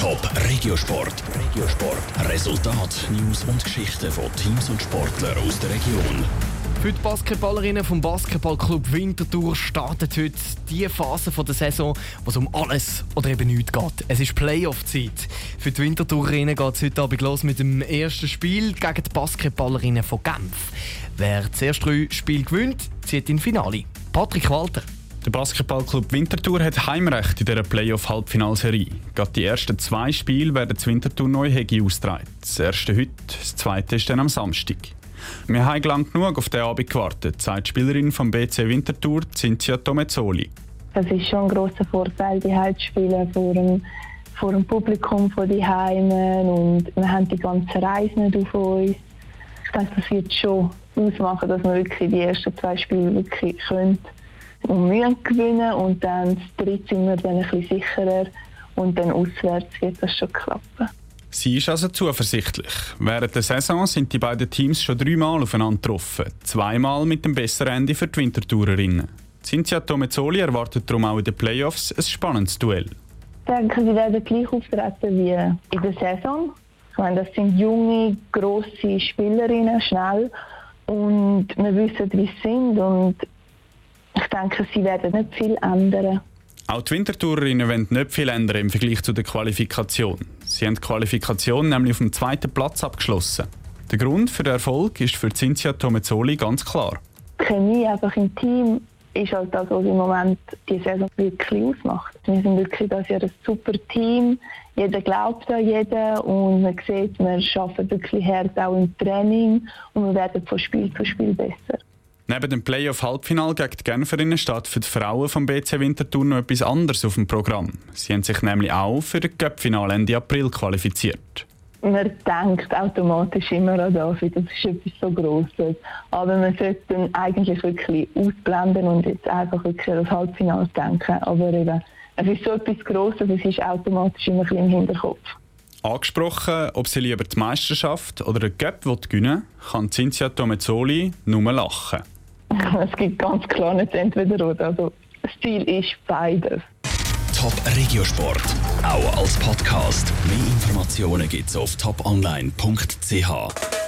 Top Regiosport. Regiosport. Resultat, News und Geschichten von Teams und Sportlern aus der Region. Für die Basketballerinnen vom Basketballclub Winterthur startet heute die Phase der Saison, wo es um alles oder eben nichts geht. Es ist Playoff-Zeit. Für die Winterthurerinnen geht es heute Abend los mit dem ersten Spiel gegen die Basketballerinnen von Genf. Wer das erste drei Spiel gewinnt, zieht in Finale. Patrick Walter. Der Basketballclub Winterthur hat Heimrecht in dieser Playoff-Halbfinalserie. Gerade die ersten zwei Spiele werden das Winterthur Neuhegi austragen. Das erste heute, das zweite ist dann am Samstag. Wir haben lang genug auf den Abend gewartet, sagt Spielerin vom BC Winterthur, Cinzia Tomezzoli. Es ist schon ein grosser Vorteil, die zu vor dem, vor dem Publikum von die Heimen und wir haben die ganze Reise auf uns. Ich denke, das wird schon ausmachen, dass wir wirklich die ersten zwei Spiele wirklich können und Mühe gewinnen und dann das dritte sind wir dann ein bisschen sicherer und dann auswärts wird das schon klappen. Sie ist also zuversichtlich. Während der Saison sind die beiden Teams schon dreimal aufeinander getroffen. Zweimal mit dem besseren Ende für die Wintertourerinnen. Cinzia Tomezzoli erwartet darum auch in den Playoffs ein spannendes Duell. Ich denke, sie werden gleich auftreten wie in der Saison. Ich meine, das sind junge, grosse Spielerinnen, schnell. Und wir wissen, wie sie sind. Und denke, sie werden nicht viel ändern. Auch die Wintertourerinnen wollen nicht viel ändern im Vergleich zu der Qualifikation. Sie haben die Qualifikation nämlich auf dem zweiten Platz abgeschlossen. Der Grund für den Erfolg ist für Cinzia Tomezzoli ganz klar. Die Chemie einfach im Team ist halt das, was im Moment die Saison wirklich ausmacht. Wir sind wirklich das Jahr ein super Team. Jeder glaubt an jeden und man sieht, wir arbeiten wirklich hart auch im Training und wir werden von Spiel zu Spiel besser. Neben dem Playoff-Halbfinal gegen die Genferinnen steht für die Frauen vom BC Winterthur noch etwas anderes auf dem Programm. Sie haben sich nämlich auch für das Cup-Finale Ende April qualifiziert. Man denkt automatisch immer an das, das ist etwas so Grosses. Aber man sollte dann eigentlich wirklich ausblenden und jetzt einfach wirklich an das Halbfinale denken. Aber eben, es ist so etwas Grosses, es ist automatisch immer ein bisschen im Hinterkopf. Angesprochen, ob sie lieber die Meisterschaft oder den Cup gewinnen will, kann Cinzia Tomezzoli nur lachen. Es gibt ganz klar nicht entweder oder. Also das Ziel ist beides. Top Regiosport, auch als Podcast. Mehr Informationen gibt's auf toponline.ch.